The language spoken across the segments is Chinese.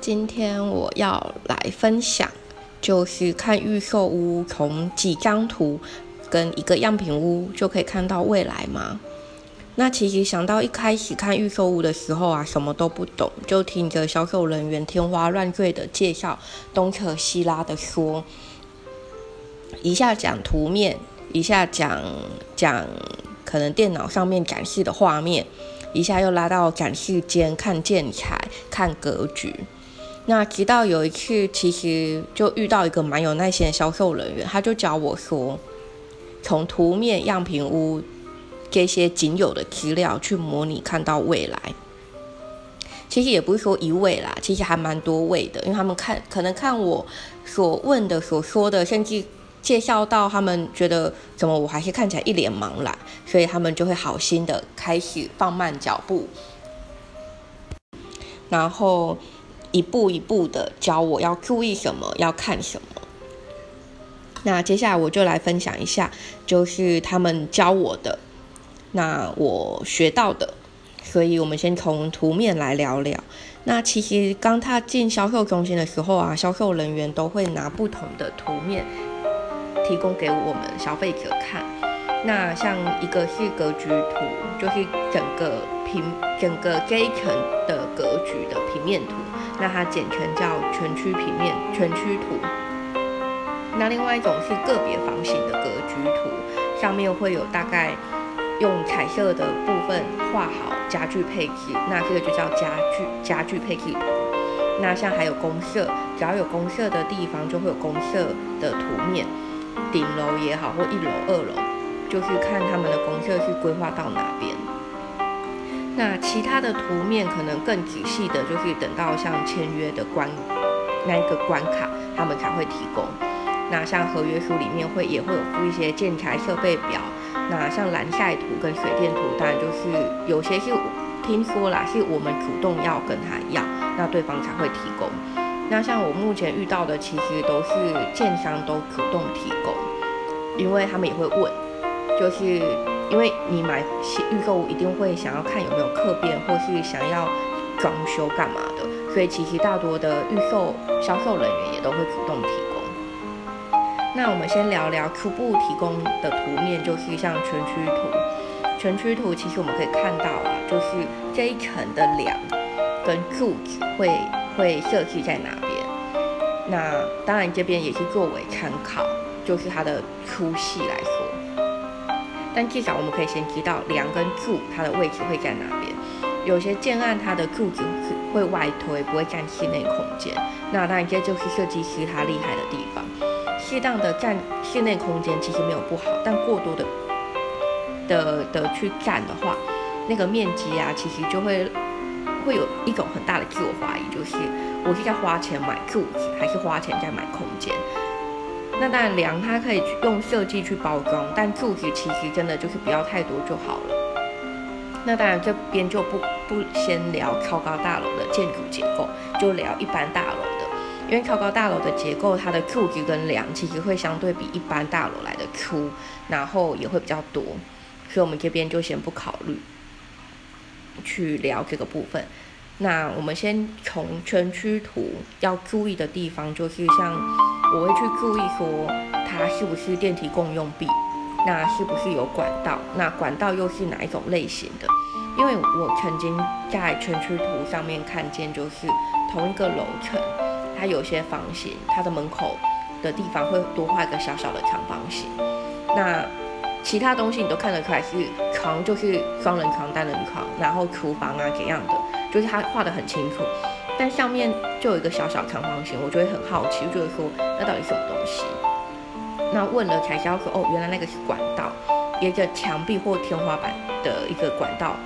今天我要来分享，就是看预售屋从几张图跟一个样品屋就可以看到未来吗？那其实想到一开始看预售屋的时候啊，什么都不懂，就听着销售人员天花乱坠的介绍，东扯西拉的说，一下讲图面，一下讲讲可能电脑上面展示的画面。一下又拉到展示间看建材、看格局。那直到有一次，其实就遇到一个蛮有耐心的销售人员，他就教我说，从图面、样品屋这些仅有的资料去模拟看到未来。其实也不是说一位啦，其实还蛮多位的，因为他们看可能看我所问的、所说的，甚至。介绍到他们觉得怎么我还是看起来一脸茫然，所以他们就会好心的开始放慢脚步，然后一步一步的教我要注意什么，要看什么。那接下来我就来分享一下，就是他们教我的，那我学到的。所以我们先从图面来聊聊。那其实刚踏进销售中心的时候啊，销售人员都会拿不同的图面。提供给我们消费者看。那像一个是格局图，就是整个平整个这一层的格局的平面图，那它简称叫全区平面全区图。那另外一种是个别房型的格局图，上面会有大概用彩色的部分画好家具配置，那这个就叫家具家具配置图。那像还有公社，只要有公社的地方，就会有公社的图面。顶楼也好，或一楼、二楼，就是看他们的公社是规划到哪边。其他的图面可能更仔细的，就是等到像签约的关那一个关卡，他们才会提供。那像合约书里面会也会有附一些建材设备表。那像蓝晒图跟水电图，当然就是有些是听说啦，是我们主动要跟他要，那对方才会提供。那像我目前遇到的，其实都是建商都主动提供，因为他们也会问，就是因为你买预购，一定会想要看有没有客变，或是想要装修干嘛的，所以其实大多的预售销售人员也都会主动提供。那我们先聊聊初步提供的图面，就是像全区图，全区图其实我们可以看到啊，就是这一层的梁跟柱子会。会设计在哪边？那当然这边也是作为参考，就是它的粗细来说。但至少我们可以先知道梁跟柱它的位置会在哪边。有些建案它的柱子会外推，不会占室内空间。那当然这就是设计师他厉害的地方。适当的占室内空间其实没有不好，但过多的的的去占的话，那个面积啊，其实就会。会有一种很大的自我怀疑，就是我是在花钱买柱子，还是花钱在买空间？那当然，梁它可以用设计去包装，但柱子其实真的就是不要太多就好了。那当然，这边就不不先聊超高大楼的建筑结构，就聊一般大楼的，因为超高大楼的结构，它的柱子跟梁其实会相对比一般大楼来的粗，然后也会比较多，所以我们这边就先不考虑。去聊这个部分，那我们先从全区图要注意的地方，就是像我会去注意说它是不是电梯共用壁，那是不是有管道，那管道又是哪一种类型的？因为我曾经在全区图上面看见，就是同一个楼层，它有些房型，它的门口的地方会多画一个小小的长方形，那。其他东西你都看得出来是床，就是双人床、单人床，然后厨房啊怎样的，就是他画的很清楚。但上面就有一个小小长方形，我就会很好奇，就是说那到底什么东西？那问了才知道说，哦，原来那个是管道，一个墙壁或天花板的一个管道。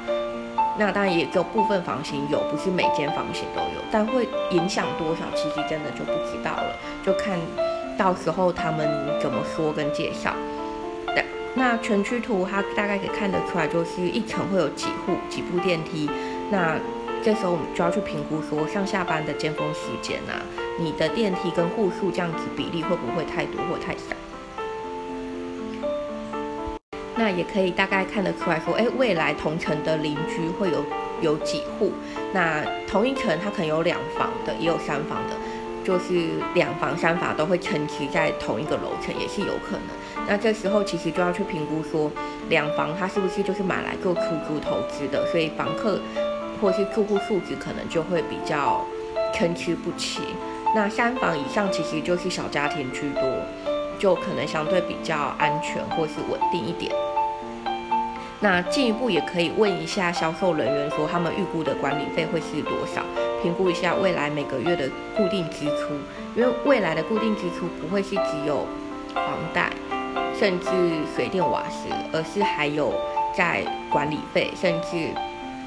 那当然也有部分房型有，不是每间房型都有，但会影响多少，其实真的就不知道了，就看到时候他们怎么说跟介绍。那全区图它大概可以看得出来，就是一层会有几户几部电梯。那这时候我们就要去评估说上下班的尖峰时间啊，你的电梯跟户数这样子比例会不会太多或太少？那也可以大概看得出来说，哎，未来同城的邻居会有有几户。那同一层它可能有两房的，也有三房的，就是两房三房都会承持在同一个楼层，也是有可能。那这时候其实就要去评估说，两房它是不是就是买来做出租投资的，所以房客或是住户素质可能就会比较参差不齐。那三房以上其实就是小家庭居多，就可能相对比较安全或是稳定一点。那进一步也可以问一下销售人员，说他们预估的管理费会是多少，评估一下未来每个月的固定支出，因为未来的固定支出不会是只有房贷，甚至水电瓦斯，而是还有在管理费，甚至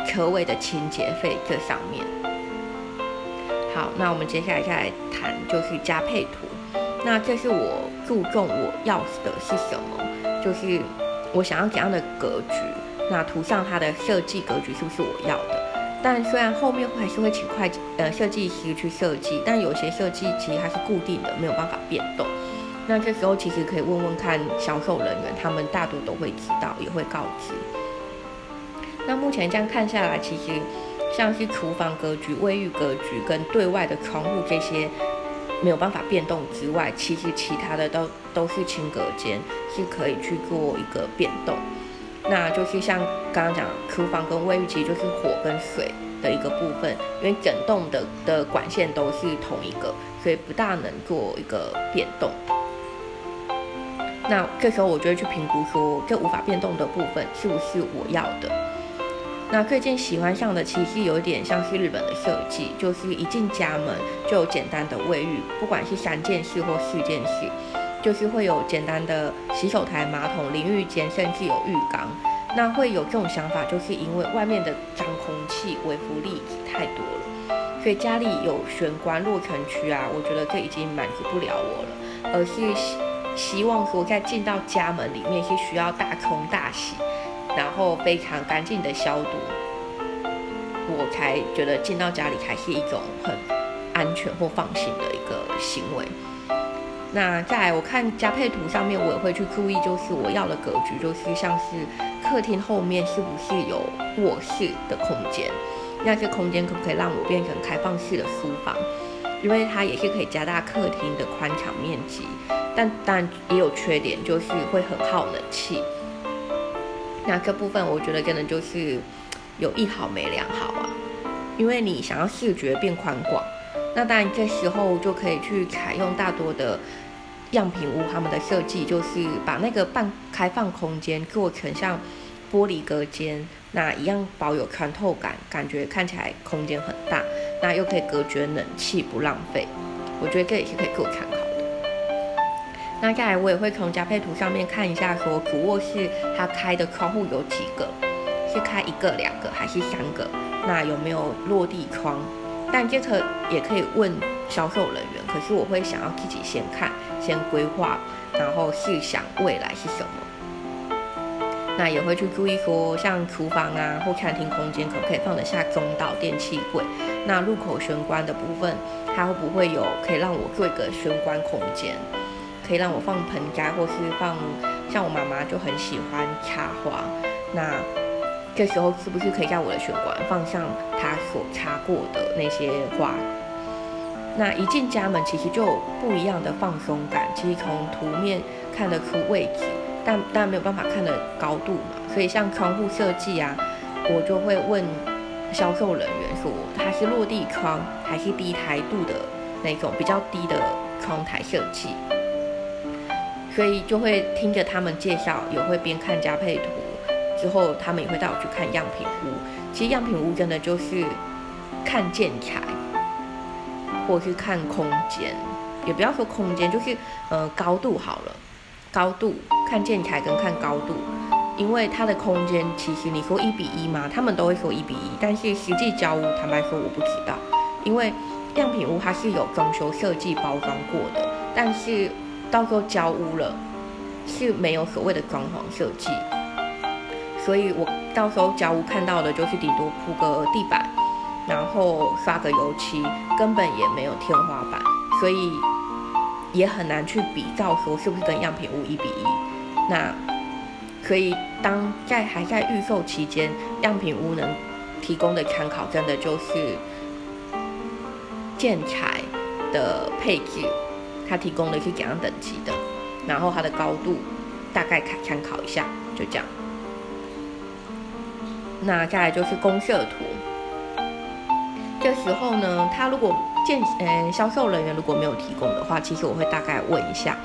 车位的清洁费这上面。好，那我们接下来再来谈就是加配图，那这是我注重我要的是什么，就是。我想要怎样的格局？那图上它的设计格局是不是我要的？但虽然后面还是会请会计呃设计师去设计，但有些设计其实它是固定的，没有办法变动。那这时候其实可以问问看销售人员，他们大多都会知道，也会告知。那目前这样看下来，其实像是厨房格局、卫浴格局跟对外的窗户这些。没有办法变动之外，其实其他的都都是轻隔间，是可以去做一个变动。那就是像刚刚讲，厨房跟卫浴其实就是火跟水的一个部分，因为整栋的的管线都是同一个，所以不大能做一个变动。那这时候我就会去评估说，这无法变动的部分是不是我要的。那最近喜欢上的其实有点像是日本的设计，就是一进家门就有简单的卫浴，不管是三件式或四件式，就是会有简单的洗手台、马桶、淋浴间，甚至有浴缸。那会有这种想法，就是因为外面的脏空气、微浮粒子太多了，所以家里有玄关落尘区啊，我觉得这已经满足不了我了，而是希希望说在进到家门里面是需要大冲大洗。然后非常干净的消毒，我才觉得进到家里才是一种很安全或放心的一个行为。那在我看加配图上面，我也会去注意，就是我要的格局，就是像是客厅后面是不是有卧室的空间？那这空间可不可以让我变成开放式的书房？因为它也是可以加大客厅的宽敞面积，但但也有缺点，就是会很耗冷气。那这部分我觉得可能就是有一好没两好啊，因为你想要视觉变宽广，那当然这时候就可以去采用大多的样品屋，他们的设计就是把那个半开放空间做成像玻璃隔间，那一样保有穿透感，感觉看起来空间很大，那又可以隔绝冷气不浪费，我觉得这也是可以做参考。那再来，我也会从加配图上面看一下，说主卧室它开的窗户有几个，是开一个、两个还是三个？那有没有落地窗？但这个也可以问销售人员。可是我会想要自己先看，先规划，然后试想未来是什么。那也会去注意说，像厨房啊或餐厅空间可不可以放得下中岛电器柜？那入口玄关的部分，它会不会有可以让我做一个玄关空间？可以让我放盆栽，或是放像我妈妈就很喜欢插花，那这时候是不是可以在我的玄关放上她所插过的那些花？那一进家门其实就有不一样的放松感，其实从图面看得出位置，但但没有办法看的高度嘛，所以像窗户设计啊，我就会问销售人员说，它是落地窗还是低台度的那种比较低的窗台设计？所以就会听着他们介绍，也会边看加配图，之后他们也会带我去看样品屋。其实样品屋真的就是看建材，或是看空间，也不要说空间，就是呃高度好了，高度看建材跟看高度，因为它的空间其实你说一比一吗？他们都会说一比一，但是实际交屋，坦白说我不知道，因为样品屋它是有装修设计包装过的，但是。到时候交屋了，是没有所谓的装潢设计，所以我到时候交屋看到的就是顶多铺个地板，然后刷个油漆，根本也没有天花板，所以也很难去比较说是不是跟样品屋一比一。那可以当在还在预售期间，样品屋能提供的参考真的就是建材的配置，它提供的是怎样等级的，然后它的高度大概看参考一下，就这样。那再来就是公社图，这时候呢，他如果建呃销售人员如果没有提供的话，其实我会大概问一下，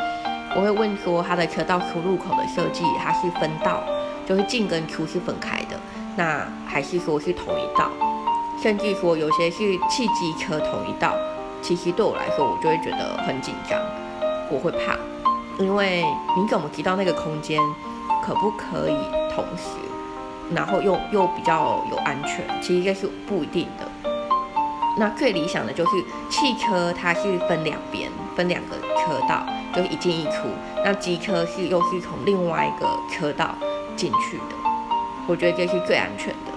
我会问说他的车道出入口的设计，它是分道，就是进跟出是分开的，那还是说是同一道，甚至说有些是汽机车同一道，其实对我来说，我就会觉得很紧张，我会怕，因为你怎么知道那个空间可不可以同时？然后又又比较有安全，其实这是不一定的。那最理想的就是汽车，它是分两边，分两个车道，就是一进一出。那机车是又是从另外一个车道进去的，我觉得这是最安全的。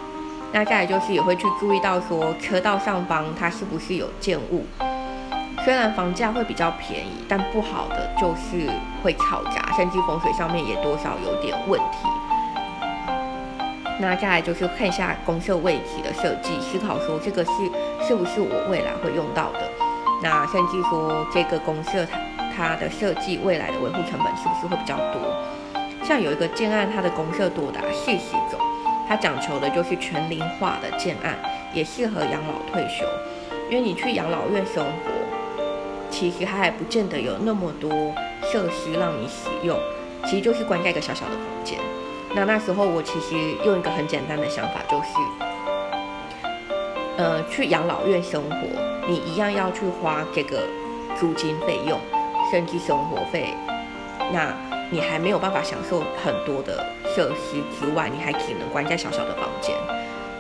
那再来就是也会去注意到说车道上方它是不是有建物。虽然房价会比较便宜，但不好的就是会吵杂，甚至风水上面也多少有点问题。那再来就是看一下公社位置的设计，思考说这个是是不是我未来会用到的。那甚至说这个公社它它的设计未来的维护成本是不是会比较多？像有一个建案，它的公社多达四十种，它讲求的就是全龄化的建案，也适合养老退休。因为你去养老院生活，其实它还不见得有那么多设施让你使用，其实就是关在一个小小的房间。那那时候我其实用一个很简单的想法，就是，呃，去养老院生活，你一样要去花这个租金费用，甚至生活费，那你还没有办法享受很多的设施之外，你还只能关在小小的房间。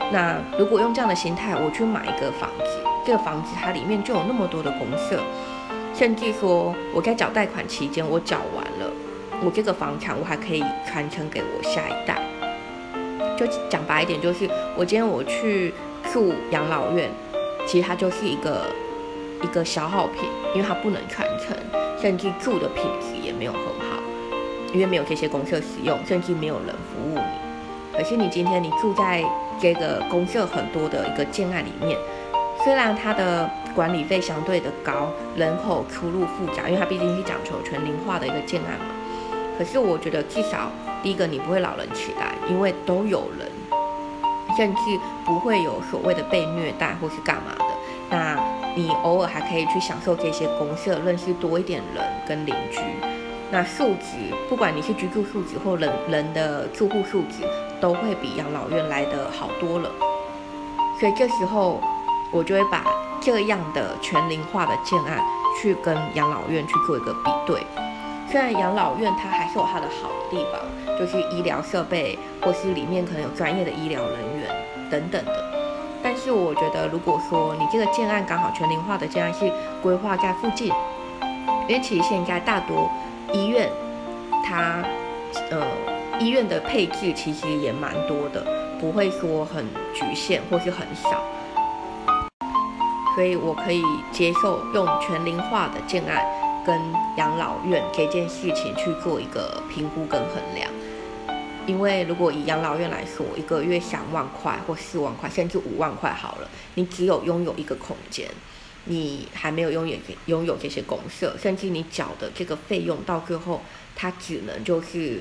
那如果用这样的心态，我去买一个房子，这个房子它里面就有那么多的公社，甚至说我在缴贷款期间，我缴完了。我这个房产，我还可以传承给我下一代。就讲白一点，就是我今天我去住养老院，其实它就是一个一个消耗品，因为它不能传承，甚至住的品质也没有很好，因为没有这些公社使用，甚至没有人服务你。可是你今天你住在这个公社很多的一个建案里面，虽然它的管理费相对的高，人口出入复杂，因为它毕竟是讲求全龄化的一个建案嘛。可是我觉得至少第一个你不会老人痴呆，因为都有人，甚至不会有所谓的被虐待或是干嘛的。那你偶尔还可以去享受这些公社，认识多一点人跟邻居。那素质，不管你是居住素质或人人的住户素质，都会比养老院来的好多了。所以这时候我就会把这样的全龄化的建案去跟养老院去做一个比对。虽然养老院它还是有它的好的地方，就是医疗设备或是里面可能有专业的医疗人员等等的，但是我觉得如果说你这个建案刚好全龄化的建案是规划在附近，因为其实现在大多医院它呃医院的配置其实也蛮多的，不会说很局限或是很少，所以我可以接受用全龄化的建案。跟养老院这件事情去做一个评估跟衡量，因为如果以养老院来说，一个月三万块或四万块，甚至五万块好了，你只有拥有一个空间，你还没有拥有拥有这些公社，甚至你缴的这个费用到最后，它只能就是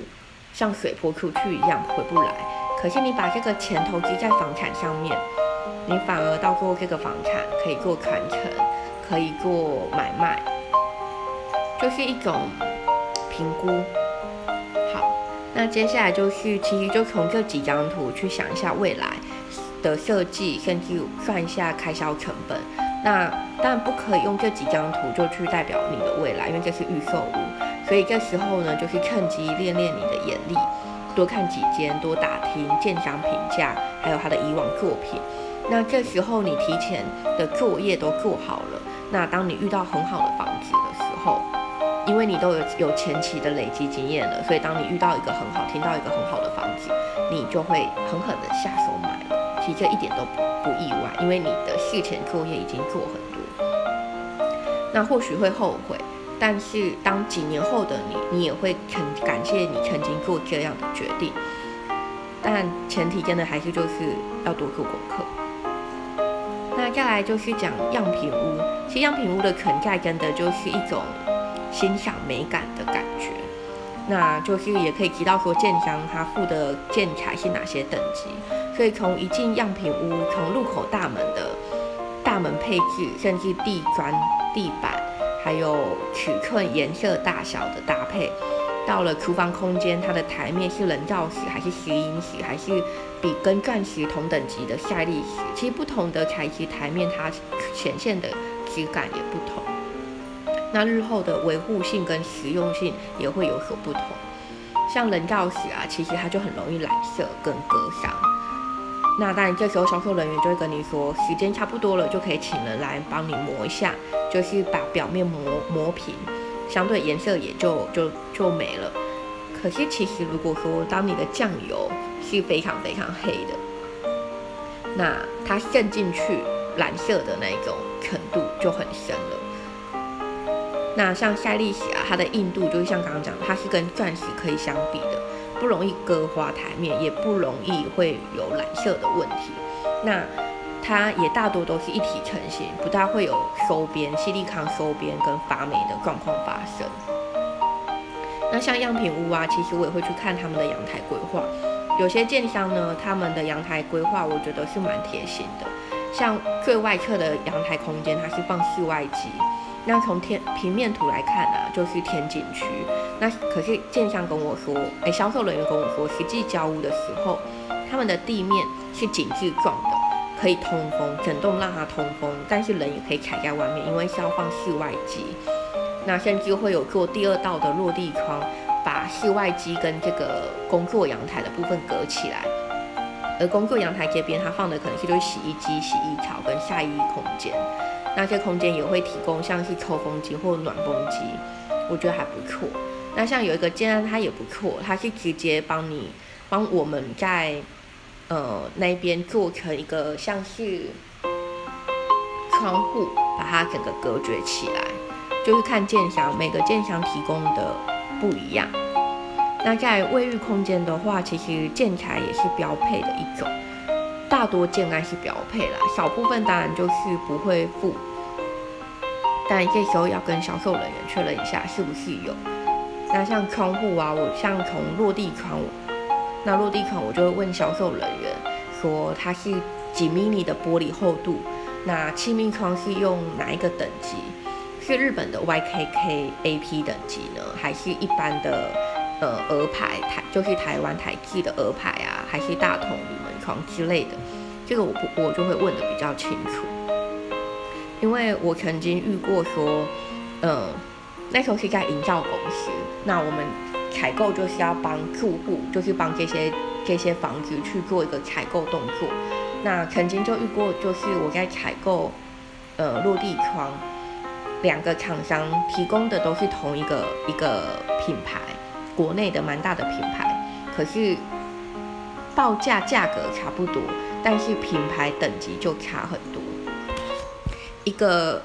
像水泼出去一样回不来。可是你把这个钱投资在房产上面，你反而到最后这个房产可以做传承，可以做买卖。就是一种评估。好，那接下来就是，其实就从这几张图去想一下未来的设计，甚至算一下开销成本。那当然不可以用这几张图就去代表你的未来，因为这是预售屋。所以这时候呢，就是趁机练练你的眼力，多看几间，多打听建商评价，还有他的以往作品。那这时候你提前的作业都做好了，那当你遇到很好的房子的时候，因为你都有有前期的累积经验了，所以当你遇到一个很好、听到一个很好的房子，你就会狠狠的下手买了。其实这一点都不不意外，因为你的事前作业已经做很多。那或许会后悔，但是当几年后的你，你也会很感谢你曾经做这样的决定。但前提真的还是就是要多做功课。那再来就是讲样品屋，其实样品屋的存在真的就是一种欣赏美感的感觉。那就是也可以提到说，建商他付的建材是哪些等级，所以从一进样品屋，从入口大门的大门配置，甚至地砖、地板，还有尺寸、颜色、大小的搭配，到了厨房空间，它的台面是人造石还是石英石，还是比跟钻石同等级的赛利石，其实不同的材质台面，它显现的质感也不同。那日后的维护性跟实用性也会有所不同，像人造石啊，其实它就很容易染色跟割伤。那当然，这时候销售人员就会跟你说，时间差不多了，就可以请人来帮你磨一下，就是把表面磨磨平，相对颜色也就就就没了。可是其实如果说当你的酱油是非常非常黑的，那它渗进去蓝色的那种程度就很深了。那像赛利石啊，它的硬度就是像刚刚讲的，它是跟钻石可以相比的，不容易割花台面，也不容易会有染色的问题。那它也大多都是一体成型，不大会有收边、细粒康收边跟发霉的状况发生。那像样品屋啊，其实我也会去看他们的阳台规划，有些建商呢，他们的阳台规划我觉得是蛮贴心的，像最外侧的阳台空间，它是放室外机。那从天平面图来看呢，就是天井区。那可是建商跟我说，哎，销售人员跟我说，实际交屋的时候，他们的地面是紧致状的，可以通风，整栋让它通风，但是人也可以踩在外面，因为是要放室外机。那甚至会有做第二道的落地窗，把室外机跟这个工作阳台的部分隔起来。而工作阳台这边，它放的可能是就是洗衣机、洗衣槽跟晒衣空间。那些空间也会提供像是抽风机或暖风机，我觉得还不错。那像有一个建案，它也不错，它是直接帮你帮我们在呃那边做成一个像是窗户，把它整个隔绝起来。就是看建商每个建商提供的不一样。那在卫浴空间的话，其实建材也是标配的一种。大多建案是标配啦，少部分当然就是不会付，但这时候要跟销售人员确认一下是不是有。那像窗户啊，我像从落地窗，那落地窗我就会问销售人员说它是几米米的玻璃厚度，那气密窗是用哪一个等级？是日本的 YKK AP 等级呢，还是一般的呃鹅牌台，就是台湾台制的鹅牌啊，还是大同铝门窗之类的？这个我不我就会问的比较清楚，因为我曾经遇过说，嗯，那时候是在营造公司，那我们采购就是要帮住户，就是帮这些这些房子去做一个采购动作。那曾经就遇过，就是我在采购，呃，落地窗，两个厂商提供的都是同一个一个品牌，国内的蛮大的品牌，可是报价价格差不多。但是品牌等级就差很多。一个，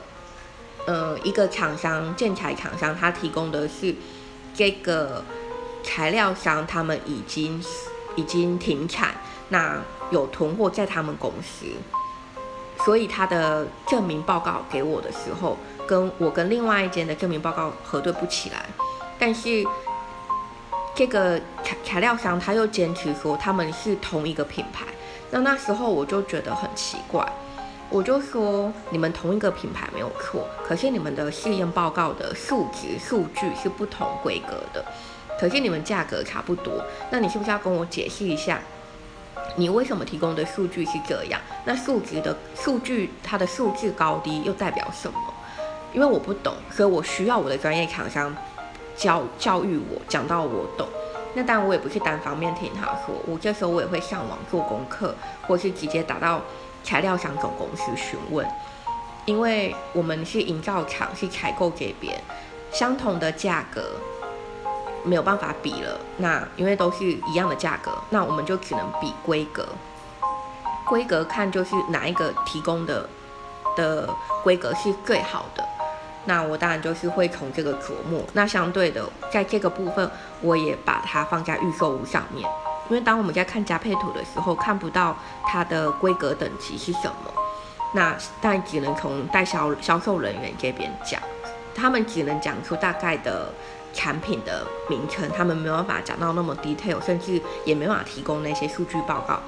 呃，一个厂商建材厂商，他提供的是这个材料商，他们已经已经停产，那有囤货在他们公司，所以他的证明报告给我的时候，跟我跟另外一间的证明报告核对不起来。但是这个材材料商他又坚持说他们是同一个品牌。那那时候我就觉得很奇怪，我就说你们同一个品牌没有错，可是你们的试验报告的数值数据是不同规格的，可是你们价格差不多，那你是不是要跟我解释一下，你为什么提供的数据是这样？那数值的数据它的数字高低又代表什么？因为我不懂，所以我需要我的专业厂商教教育我，讲到我懂。那当然，我也不是单方面听他说，我这时候我也会上网做功课，或是直接打到材料商总公司询问，因为我们是营造厂，是采购这边，相同的价格没有办法比了。那因为都是一样的价格，那我们就只能比规格，规格看就是哪一个提供的的规格是最好的。那我当然就是会从这个琢磨。那相对的，在这个部分，我也把它放在预售屋上面，因为当我们在看加配图的时候，看不到它的规格等级是什么，那但只能从代销销售人员这边讲，他们只能讲出大概的产品的名称，他们没有办法讲到那么 detail，甚至也没办法提供那些数据报告。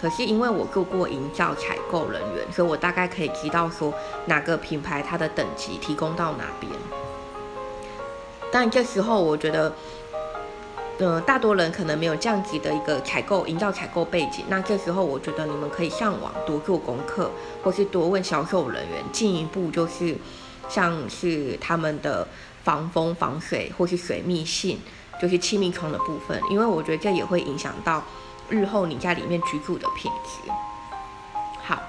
可是因为我做过营造采购人员，所以我大概可以知道说哪个品牌它的等级提供到哪边。但这时候我觉得。呃，大多人可能没有这样子的一个采购、营造采购背景，那这时候我觉得你们可以上网多做功课，或是多问销售人员，进一步就是像是他们的防风、防水或是水密性，就是气密窗的部分，因为我觉得这也会影响到日后你在里面居住的品质。好，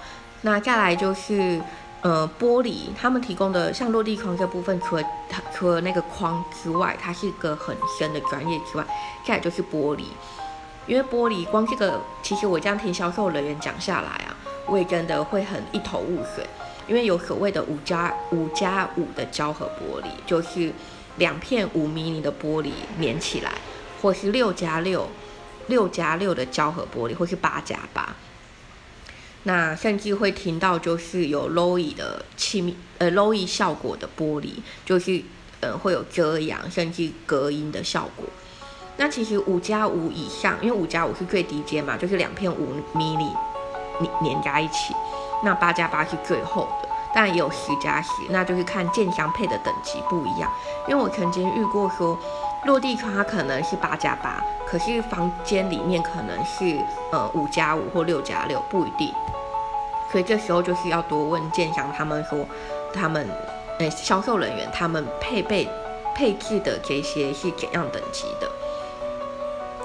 那再来就是。呃，玻璃他们提供的像落地窗这部分，除了它除了那个框之外，它是一个很深的专业之外，再来就是玻璃。因为玻璃光这个，其实我这样听销售人员讲下来啊，我也真的会很一头雾水。因为有所谓的五加五加五的胶合玻璃，就是两片五迷你的玻璃连起来，或是六加六六加六的胶合玻璃，或是八加八。那甚至会听到就是有 low 的气密呃 low 效果的玻璃，就是呃会有遮阳甚至隔音的效果。那其实五加五以上，因为五加五是最低阶嘛，就是两片五米里粘粘在一起。那八加八是最厚的，但也有十加十，那就是看建商配的等级不一样。因为我曾经遇过说落地窗它可能是八加八，可是房间里面可能是呃五加五或六加六，不一定。所以这时候就是要多问建商，他们说，他们，诶，销售人员他们配备配置的这些是怎样等级的？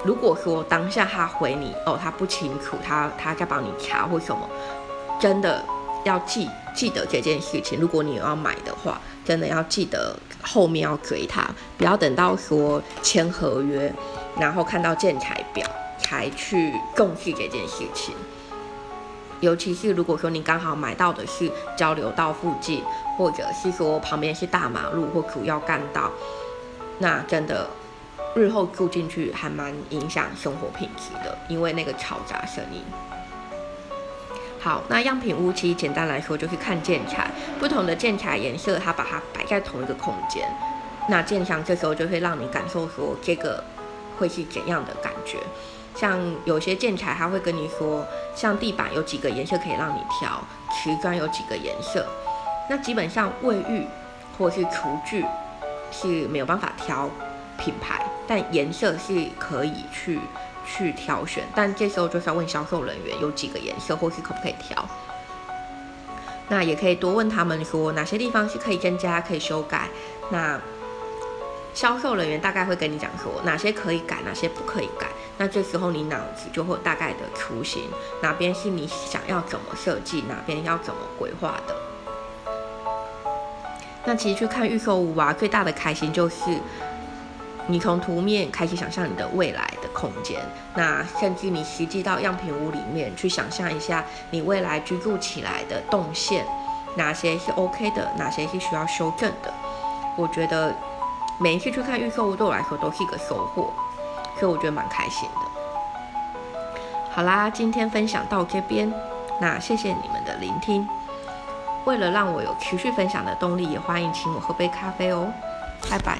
如果说当下他回你哦，他不清楚，他他在帮你查或什么，真的要记记得这件事情。如果你要买的话，真的要记得后面要追他，不要等到说签合约，然后看到建材表才去重视这件事情。尤其是如果说你刚好买到的是交流道附近，或者是说旁边是大马路或主要干道，那真的日后住进去还蛮影响生活品质的，因为那个嘈杂声音。好，那样品屋其实简单来说就是看建材，不同的建材颜色，它把它摆在同一个空间，那建商这时候就会让你感受说这个会是怎样的感觉。像有些建材，他会跟你说，像地板有几个颜色可以让你挑，瓷砖有几个颜色。那基本上卫浴或是厨具是没有办法挑品牌，但颜色是可以去去挑选。但这时候就是要问销售人员有几个颜色，或是可不可以挑。那也可以多问他们说哪些地方是可以增加、可以修改。那销售人员大概会跟你讲说哪些可以改，哪些不可以改。那这时候你脑子就会有大概的雏形，哪边是你想要怎么设计，哪边要怎么规划的。那其实去看预售屋啊，最大的开心就是你从图面开始想象你的未来空间，那甚至你实际到样品屋里面去想象一下你未来居住起来的动线，哪些是 OK 的，哪些是需要修正的。我觉得。每一次去看预售屋对我来说都是一个收获，所以我觉得蛮开心的。好啦，今天分享到这边，那谢谢你们的聆听。为了让我有持续分享的动力，也欢迎请我喝杯咖啡哦。拜拜。